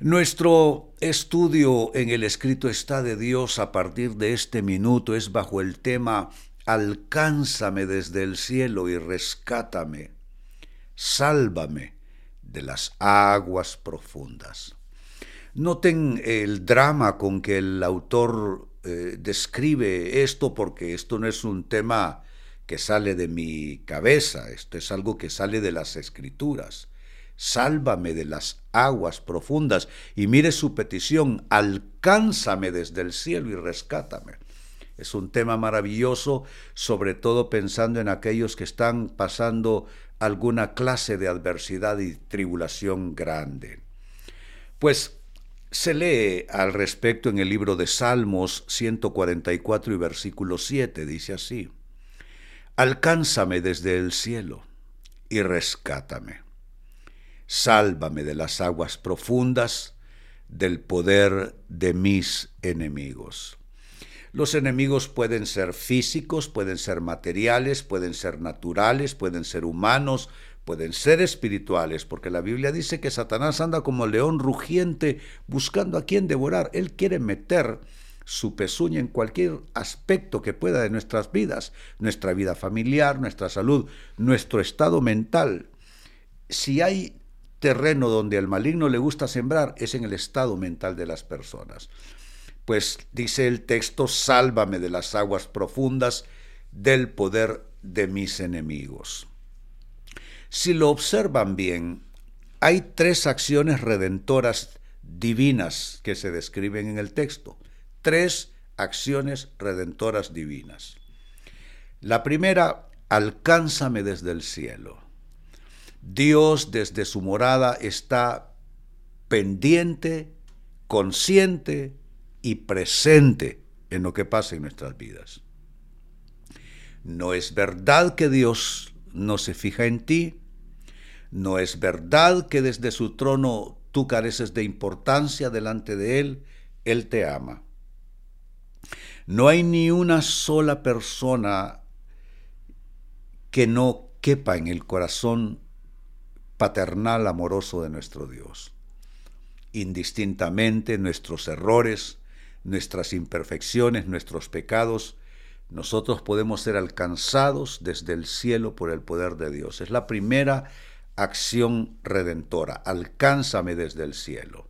Nuestro estudio en el escrito está de Dios a partir de este minuto es bajo el tema Alcánzame desde el cielo y rescátame, sálvame de las aguas profundas. Noten el drama con que el autor eh, describe esto porque esto no es un tema que sale de mi cabeza, esto es algo que sale de las escrituras sálvame de las aguas profundas. Y mire su petición, alcánzame desde el cielo y rescátame. Es un tema maravilloso, sobre todo pensando en aquellos que están pasando alguna clase de adversidad y tribulación grande. Pues se lee al respecto en el libro de Salmos 144 y versículo 7, dice así, Alcánzame desde el cielo y rescátame sálvame de las aguas profundas, del poder de mis enemigos. Los enemigos pueden ser físicos, pueden ser materiales, pueden ser naturales, pueden ser humanos, pueden ser espirituales, porque la Biblia dice que Satanás anda como león rugiente buscando a quien devorar. Él quiere meter su pezuña en cualquier aspecto que pueda de nuestras vidas, nuestra vida familiar, nuestra salud, nuestro estado mental. Si hay terreno donde al maligno le gusta sembrar es en el estado mental de las personas. Pues dice el texto, sálvame de las aguas profundas, del poder de mis enemigos. Si lo observan bien, hay tres acciones redentoras divinas que se describen en el texto. Tres acciones redentoras divinas. La primera, alcánzame desde el cielo. Dios desde su morada está pendiente, consciente y presente en lo que pasa en nuestras vidas. No es verdad que Dios no se fija en ti, no es verdad que desde su trono tú careces de importancia delante de Él, Él te ama. No hay ni una sola persona que no quepa en el corazón paternal amoroso de nuestro Dios. Indistintamente nuestros errores, nuestras imperfecciones, nuestros pecados, nosotros podemos ser alcanzados desde el cielo por el poder de Dios. Es la primera acción redentora. Alcánzame desde el cielo.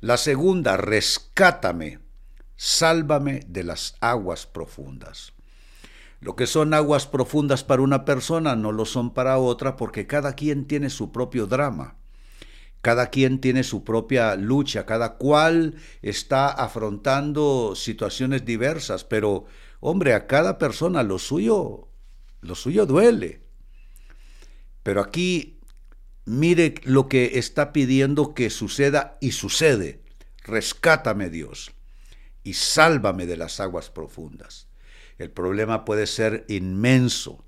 La segunda, rescátame, sálvame de las aguas profundas. Lo que son aguas profundas para una persona no lo son para otra porque cada quien tiene su propio drama. Cada quien tiene su propia lucha, cada cual está afrontando situaciones diversas, pero hombre, a cada persona lo suyo, lo suyo duele. Pero aquí mire lo que está pidiendo que suceda y sucede. Rescátame Dios y sálvame de las aguas profundas. El problema puede ser inmenso,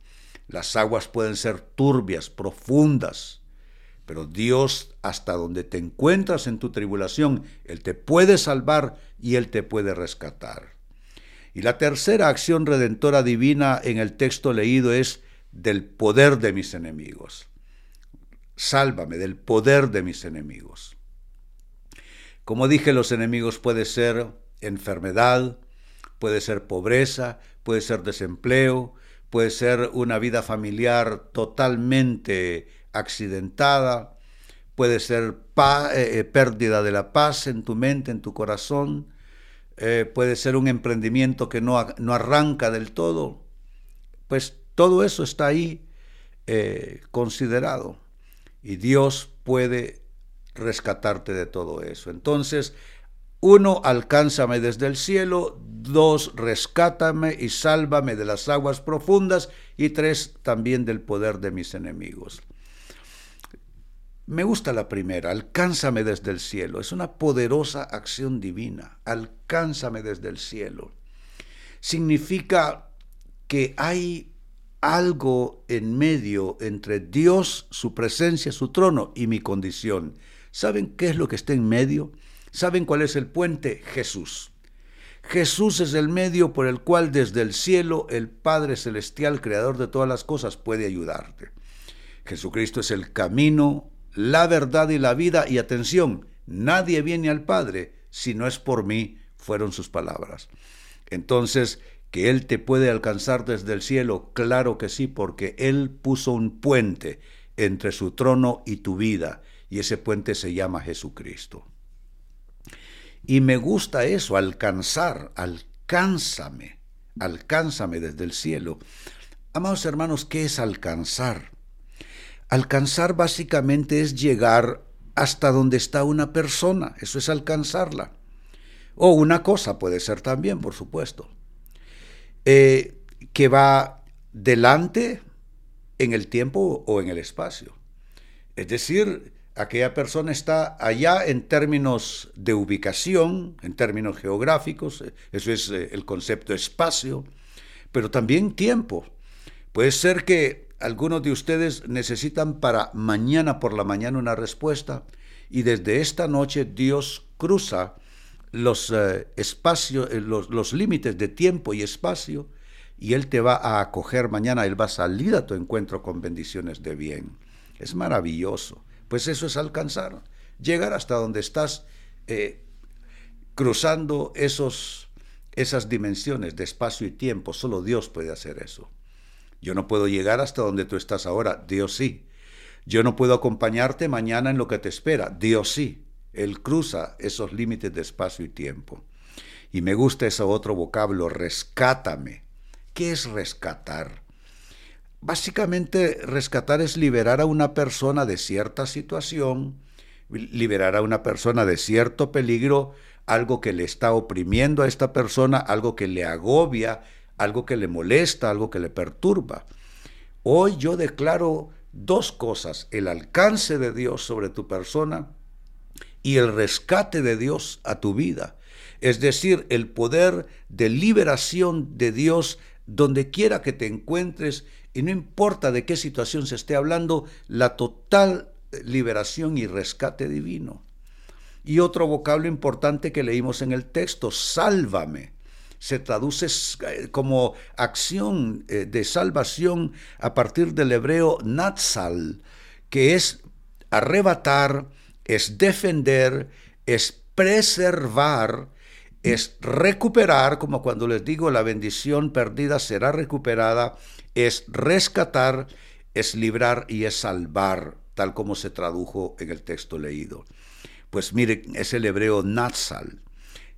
las aguas pueden ser turbias, profundas, pero Dios, hasta donde te encuentras en tu tribulación, Él te puede salvar y Él te puede rescatar. Y la tercera acción redentora divina en el texto leído es del poder de mis enemigos. Sálvame del poder de mis enemigos. Como dije, los enemigos puede ser enfermedad, puede ser pobreza, puede ser desempleo, puede ser una vida familiar totalmente accidentada, puede ser eh, eh, pérdida de la paz en tu mente, en tu corazón, eh, puede ser un emprendimiento que no, no, arranca del todo. Pues todo eso está ahí considerado y Dios puede rescatarte de todo eso. Entonces, uno, alcánzame desde el cielo. Dos, rescátame y sálvame de las aguas profundas. Y tres, también del poder de mis enemigos. Me gusta la primera, alcánzame desde el cielo. Es una poderosa acción divina. Alcánzame desde el cielo. Significa que hay algo en medio entre Dios, su presencia, su trono y mi condición. ¿Saben qué es lo que está en medio? ¿Saben cuál es el puente? Jesús. Jesús es el medio por el cual desde el cielo el Padre Celestial, Creador de todas las cosas, puede ayudarte. Jesucristo es el camino, la verdad y la vida. Y atención, nadie viene al Padre si no es por mí, fueron sus palabras. Entonces, que Él te puede alcanzar desde el cielo, claro que sí, porque Él puso un puente entre su trono y tu vida, y ese puente se llama Jesucristo. Y me gusta eso, alcanzar, alcánzame, alcánzame desde el cielo. Amados hermanos, ¿qué es alcanzar? Alcanzar básicamente es llegar hasta donde está una persona, eso es alcanzarla. O una cosa puede ser también, por supuesto, eh, que va delante en el tiempo o en el espacio. Es decir, aquella persona está allá en términos de ubicación, en términos geográficos, eso es eh, el concepto espacio, pero también tiempo. Puede ser que algunos de ustedes necesitan para mañana por la mañana una respuesta y desde esta noche Dios cruza los eh, espacios, eh, los, límites de tiempo y espacio y Él te va a acoger mañana, Él va a salir a tu encuentro con bendiciones de bien. Es maravilloso. Pues eso es alcanzar, llegar hasta donde estás eh, cruzando esos, esas dimensiones de espacio y tiempo. Solo Dios puede hacer eso. Yo no puedo llegar hasta donde tú estás ahora, Dios sí. Yo no puedo acompañarte mañana en lo que te espera, Dios sí. Él cruza esos límites de espacio y tiempo. Y me gusta ese otro vocablo, rescátame. ¿Qué es rescatar? Básicamente, rescatar es liberar a una persona de cierta situación, liberar a una persona de cierto peligro, algo que le está oprimiendo a esta persona, algo que le agobia, algo que le molesta, algo que le perturba. Hoy yo declaro dos cosas, el alcance de Dios sobre tu persona y el rescate de Dios a tu vida. Es decir, el poder de liberación de Dios donde quiera que te encuentres y no importa de qué situación se esté hablando, la total liberación y rescate divino. Y otro vocablo importante que leímos en el texto, sálvame se traduce eh, como acción eh, de salvación a partir del hebreo natsal, que es arrebatar, es defender, es preservar, es recuperar, como cuando les digo la bendición perdida será recuperada, es rescatar, es librar y es salvar, tal como se tradujo en el texto leído. Pues miren, es el hebreo natsal.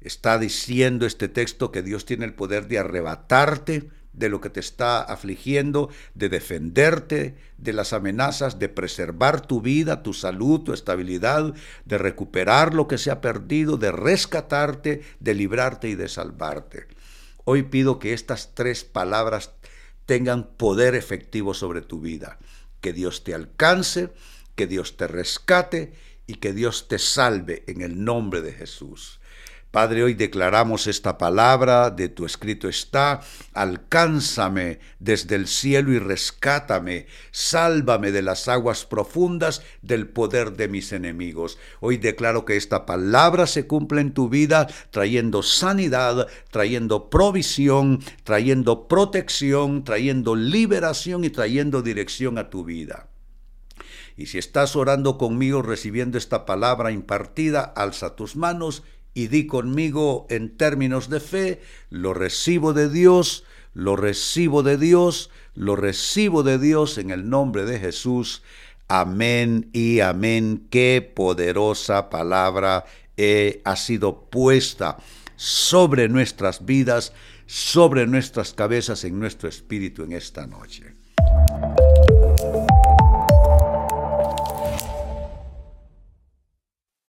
Está diciendo este texto que Dios tiene el poder de arrebatarte de lo que te está afligiendo, de defenderte de las amenazas, de preservar tu vida, tu salud, tu estabilidad, de recuperar lo que se ha perdido, de rescatarte, de librarte y de salvarte. Hoy pido que estas tres palabras tengan poder efectivo sobre tu vida. Que Dios te alcance, que Dios te rescate y que Dios te salve en el nombre de Jesús. Padre, hoy declaramos esta palabra, de tu escrito está, alcánzame desde el cielo y rescátame, sálvame de las aguas profundas del poder de mis enemigos. Hoy declaro que esta palabra se cumple en tu vida, trayendo sanidad, trayendo provisión, trayendo protección, trayendo liberación y trayendo dirección a tu vida. Y si estás orando conmigo recibiendo esta palabra impartida, alza tus manos di conmigo en términos de fe, lo recibo de Dios, lo recibo de Dios, lo recibo de Dios en el nombre de Jesús. Amén y amén. Qué poderosa palabra ha sido puesta sobre nuestras vidas, sobre nuestras cabezas, en nuestro espíritu en esta noche.